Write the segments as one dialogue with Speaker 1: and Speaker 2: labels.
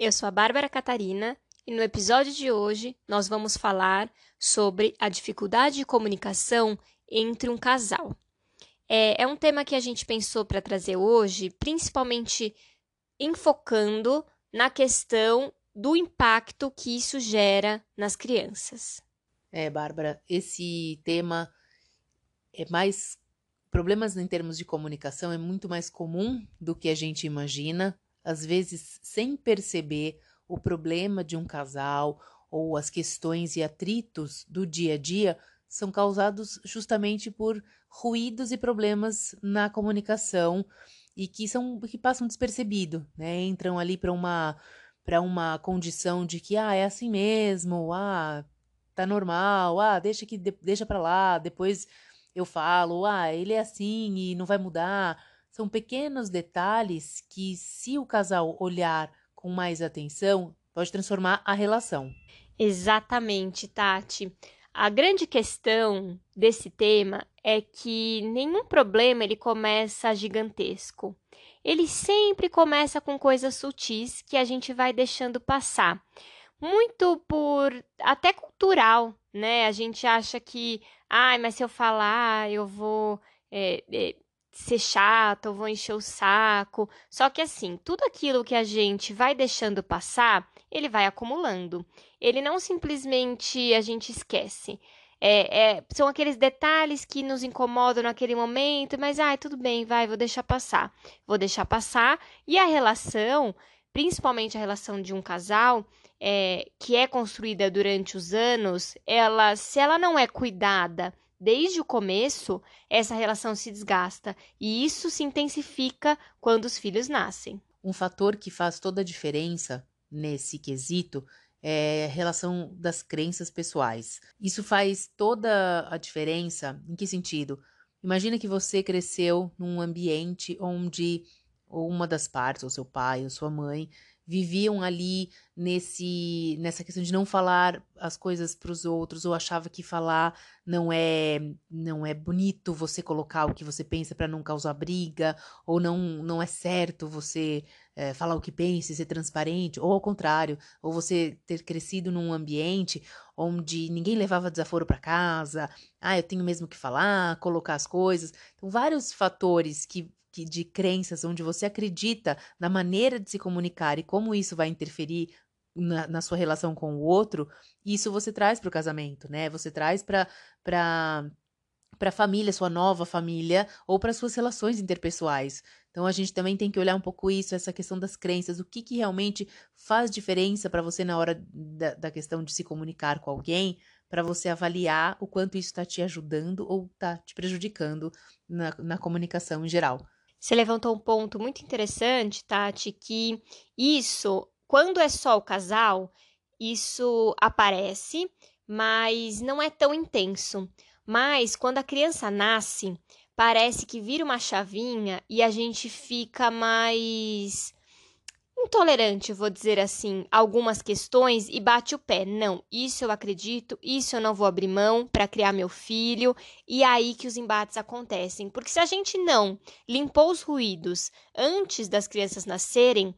Speaker 1: eu sou a Bárbara Catarina e no episódio de hoje nós vamos falar sobre a dificuldade de comunicação entre um casal. É, é um tema que a gente pensou para trazer hoje, principalmente enfocando na questão do impacto que isso gera nas crianças.
Speaker 2: É, Bárbara, esse tema é mais. Problemas em termos de comunicação é muito mais comum do que a gente imagina, às vezes sem perceber o problema de um casal ou as questões e atritos do dia a dia são causados justamente por ruídos e problemas na comunicação e que são que passam despercebido, né? Entram ali para uma para uma condição de que ah, é assim mesmo, ah, tá normal, ah, deixa que deixa para lá, depois eu falo, ah, ele é assim e não vai mudar. São pequenos detalhes que se o casal olhar com mais atenção, pode transformar a relação.
Speaker 1: Exatamente, Tati. A grande questão desse tema é que nenhum problema ele começa gigantesco. Ele sempre começa com coisas sutis que a gente vai deixando passar. Muito por até cultural, né? A gente acha que, ai, mas se eu falar, eu vou é, é, ser chato, eu vou encher o saco. Só que assim, tudo aquilo que a gente vai deixando passar, ele vai acumulando. Ele não simplesmente a gente esquece. É, é, são aqueles detalhes que nos incomodam naquele momento, mas ai, tudo bem, vai, vou deixar passar. Vou deixar passar. E a relação, principalmente a relação de um casal, é, que é construída durante os anos, ela, se ela não é cuidada desde o começo, essa relação se desgasta e isso se intensifica quando os filhos nascem.
Speaker 2: Um fator que faz toda a diferença nesse quesito é a relação das crenças pessoais. Isso faz toda a diferença. Em que sentido? Imagina que você cresceu num ambiente onde ou uma das partes, ou seu pai, ou sua mãe, viviam ali nesse nessa questão de não falar as coisas para os outros ou achava que falar não é não é bonito você colocar o que você pensa para não causar briga ou não não é certo você é, falar o que pensa e ser transparente ou ao contrário ou você ter crescido num ambiente onde ninguém levava desaforo para casa ah eu tenho mesmo que falar colocar as coisas. Então vários fatores que que, de crenças onde você acredita na maneira de se comunicar e como isso vai interferir na, na sua relação com o outro, isso você traz para o casamento, né? Você traz para para a família, sua nova família, ou para suas relações interpessoais. Então a gente também tem que olhar um pouco isso, essa questão das crenças, o que, que realmente faz diferença para você na hora da, da questão de se comunicar com alguém, para você avaliar o quanto isso está te ajudando ou está te prejudicando na, na comunicação em geral.
Speaker 1: Você levantou um ponto muito interessante, Tati, que isso, quando é só o casal, isso aparece, mas não é tão intenso. Mas quando a criança nasce, parece que vira uma chavinha e a gente fica mais intolerante, vou dizer assim, algumas questões e bate o pé. Não, isso eu acredito, isso eu não vou abrir mão para criar meu filho, e é aí que os embates acontecem. Porque se a gente não limpou os ruídos antes das crianças nascerem,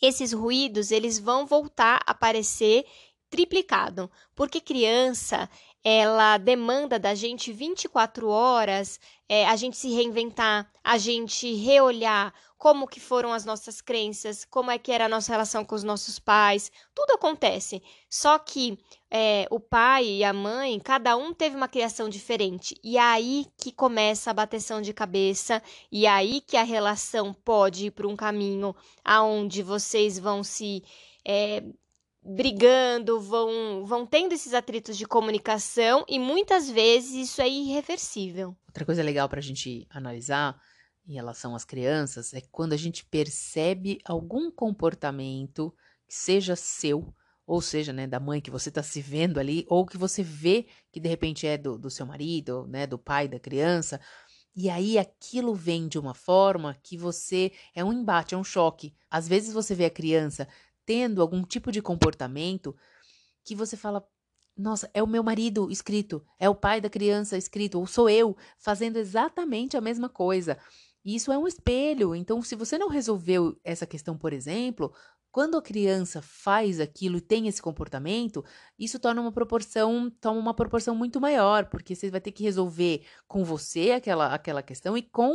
Speaker 1: esses ruídos eles vão voltar a aparecer triplicado, porque criança ela demanda da gente 24 horas, é, a gente se reinventar, a gente reolhar como que foram as nossas crenças, como é que era a nossa relação com os nossos pais, tudo acontece. Só que é, o pai e a mãe, cada um teve uma criação diferente. E é aí que começa a bateção de cabeça, e é aí que a relação pode ir para um caminho aonde vocês vão se é, brigando, vão, vão tendo esses atritos de comunicação e muitas vezes isso é irreversível.
Speaker 2: Outra coisa legal para a gente analisar em relação às crianças é quando a gente percebe algum comportamento seja seu, ou seja, né, da mãe que você está se vendo ali, ou que você vê que de repente é do, do seu marido, né, do pai da criança, e aí aquilo vem de uma forma que você é um embate, é um choque. Às vezes você vê a criança tendo algum tipo de comportamento que você fala, nossa, é o meu marido escrito, é o pai da criança escrito, ou sou eu fazendo exatamente a mesma coisa. Isso é um espelho. Então, se você não resolveu essa questão, por exemplo, quando a criança faz aquilo e tem esse comportamento, isso torna uma proporção, toma uma proporção muito maior, porque você vai ter que resolver com você aquela, aquela questão e com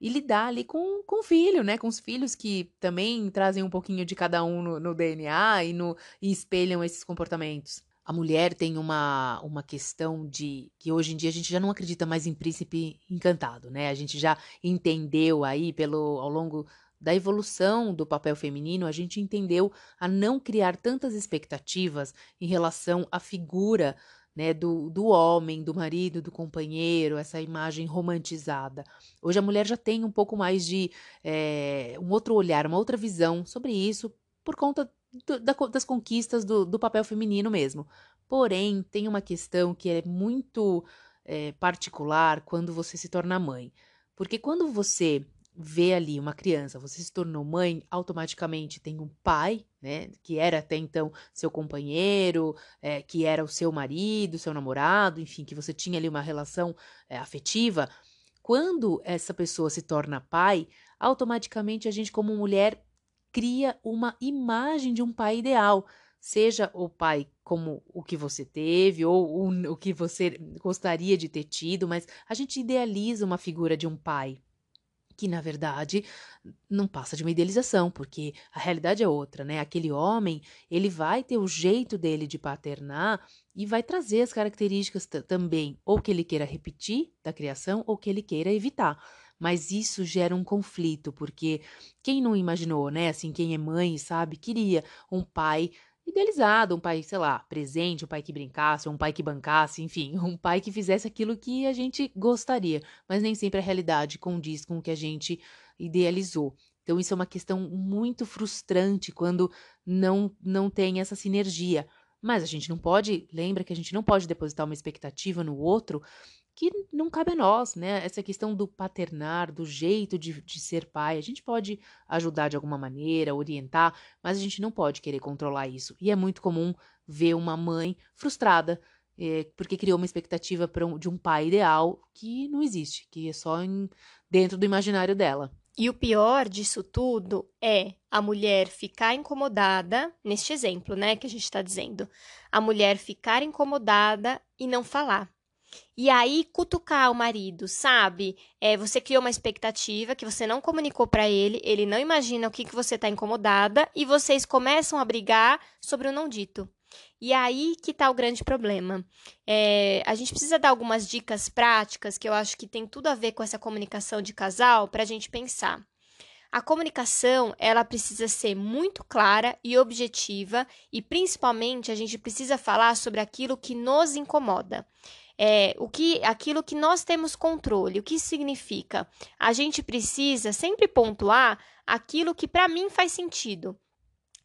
Speaker 2: e lidar ali com, com o filho, né? Com os filhos que também trazem um pouquinho de cada um no, no DNA e, no, e espelham esses comportamentos. A mulher tem uma, uma questão de que hoje em dia a gente já não acredita mais em príncipe encantado, né? A gente já entendeu aí pelo ao longo da evolução do papel feminino, a gente entendeu a não criar tantas expectativas em relação à figura né, do, do homem, do marido, do companheiro, essa imagem romantizada. Hoje a mulher já tem um pouco mais de é, um outro olhar, uma outra visão sobre isso, por conta do, da, das conquistas do, do, papel feminino mesmo. Porém, tem uma questão que é muito é, particular quando você se torna mãe. Porque quando você vê ali uma criança, você se tornou mãe, automaticamente tem um pai, né, que era até então seu companheiro, é, que era o seu marido, seu namorado, enfim, que você tinha ali uma relação é, afetiva. Quando essa pessoa se torna pai, automaticamente a gente, como mulher, cria uma imagem de um pai ideal. Seja o pai como o que você teve ou o, o que você gostaria de ter tido, mas a gente idealiza uma figura de um pai que na verdade não passa de uma idealização, porque a realidade é outra, né? Aquele homem, ele vai ter o jeito dele de paternar e vai trazer as características também, ou que ele queira repetir da criação, ou que ele queira evitar. Mas isso gera um conflito, porque quem não imaginou, né? Assim, quem é mãe, sabe, queria um pai idealizado, um pai, sei lá, presente, um pai que brincasse, um pai que bancasse, enfim, um pai que fizesse aquilo que a gente gostaria, mas nem sempre a realidade condiz com o que a gente idealizou. Então isso é uma questão muito frustrante quando não não tem essa sinergia. Mas a gente não pode, lembra que a gente não pode depositar uma expectativa no outro que não cabe a nós, né? Essa questão do paternar, do jeito de, de ser pai, a gente pode ajudar de alguma maneira, orientar, mas a gente não pode querer controlar isso. E é muito comum ver uma mãe frustrada é, porque criou uma expectativa um, de um pai ideal que não existe, que é só em, dentro do imaginário dela.
Speaker 1: E o pior disso tudo é a mulher ficar incomodada, neste exemplo, né, que a gente está dizendo, a mulher ficar incomodada e não falar. E aí, cutucar o marido, sabe? É, você criou uma expectativa que você não comunicou para ele, ele não imagina o que, que você está incomodada e vocês começam a brigar sobre o não dito. E aí que está o grande problema. É, a gente precisa dar algumas dicas práticas que eu acho que tem tudo a ver com essa comunicação de casal para a gente pensar. A comunicação, ela precisa ser muito clara e objetiva e principalmente a gente precisa falar sobre aquilo que nos incomoda é, o que, aquilo que nós temos controle. O que significa? A gente precisa sempre pontuar aquilo que para mim faz sentido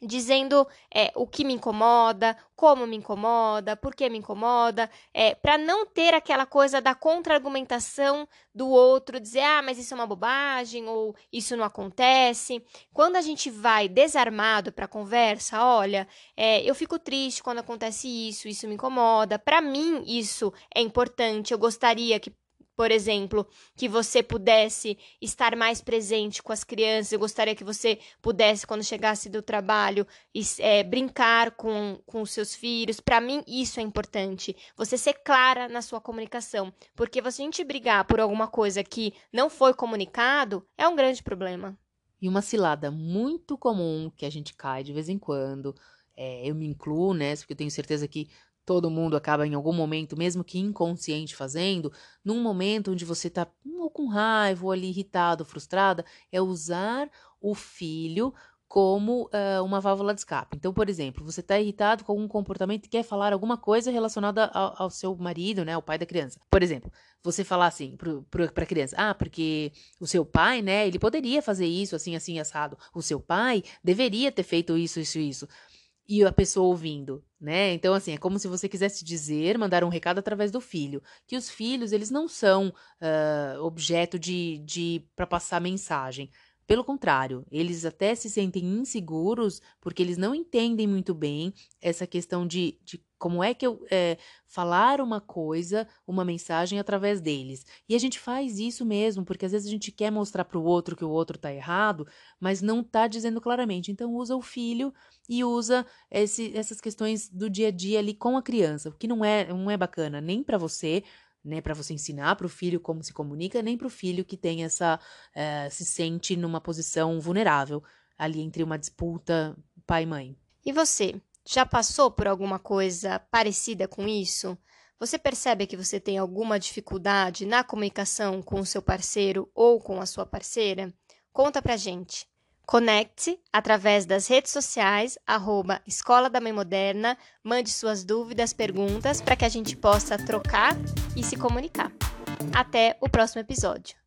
Speaker 1: dizendo é, o que me incomoda, como me incomoda, por que me incomoda, é, para não ter aquela coisa da contra-argumentação do outro, dizer, ah, mas isso é uma bobagem, ou isso não acontece. Quando a gente vai desarmado para a conversa, olha, é, eu fico triste quando acontece isso, isso me incomoda, para mim isso é importante, eu gostaria que por exemplo, que você pudesse estar mais presente com as crianças. Eu gostaria que você pudesse, quando chegasse do trabalho, é, brincar com, com os seus filhos. Para mim, isso é importante. Você ser clara na sua comunicação. Porque se a gente brigar por alguma coisa que não foi comunicado, é um grande problema.
Speaker 2: E uma cilada muito comum que a gente cai de vez em quando, é, eu me incluo nessa, porque eu tenho certeza que todo mundo acaba em algum momento, mesmo que inconsciente, fazendo, num momento onde você está ou com raiva, ou ali irritado, frustrada, é usar o filho como uh, uma válvula de escape. Então, por exemplo, você está irritado com algum comportamento e quer falar alguma coisa relacionada ao, ao, seu marido, né, ao pai da criança. Por exemplo, você falar assim para a criança, ah, porque o seu pai, né, ele poderia fazer isso, assim, assim, assado. O seu pai deveria ter feito isso, isso, isso e a pessoa ouvindo, né? Então, assim, é como se você quisesse dizer, mandar um recado através do filho, que os filhos, eles não são uh, objeto de, de para passar mensagem. Pelo contrário, eles até se sentem inseguros porque eles não entendem muito bem essa questão de, de como é que eu é, falar uma coisa, uma mensagem através deles. E a gente faz isso mesmo, porque às vezes a gente quer mostrar para o outro que o outro está errado, mas não está dizendo claramente. Então usa o filho e usa esse, essas questões do dia a dia ali com a criança, o que não é, não é bacana nem para você, né, para você ensinar para o filho como se comunica, nem para o filho que tem essa uh, se sente numa posição vulnerável ali entre uma disputa pai e mãe.
Speaker 1: E você, já passou por alguma coisa parecida com isso? Você percebe que você tem alguma dificuldade na comunicação com o seu parceiro ou com a sua parceira? Conta pra gente. Conecte através das redes sociais, arroba Escola da Mãe Moderna, mande suas dúvidas, perguntas, para que a gente possa trocar e se comunicar. Até o próximo episódio.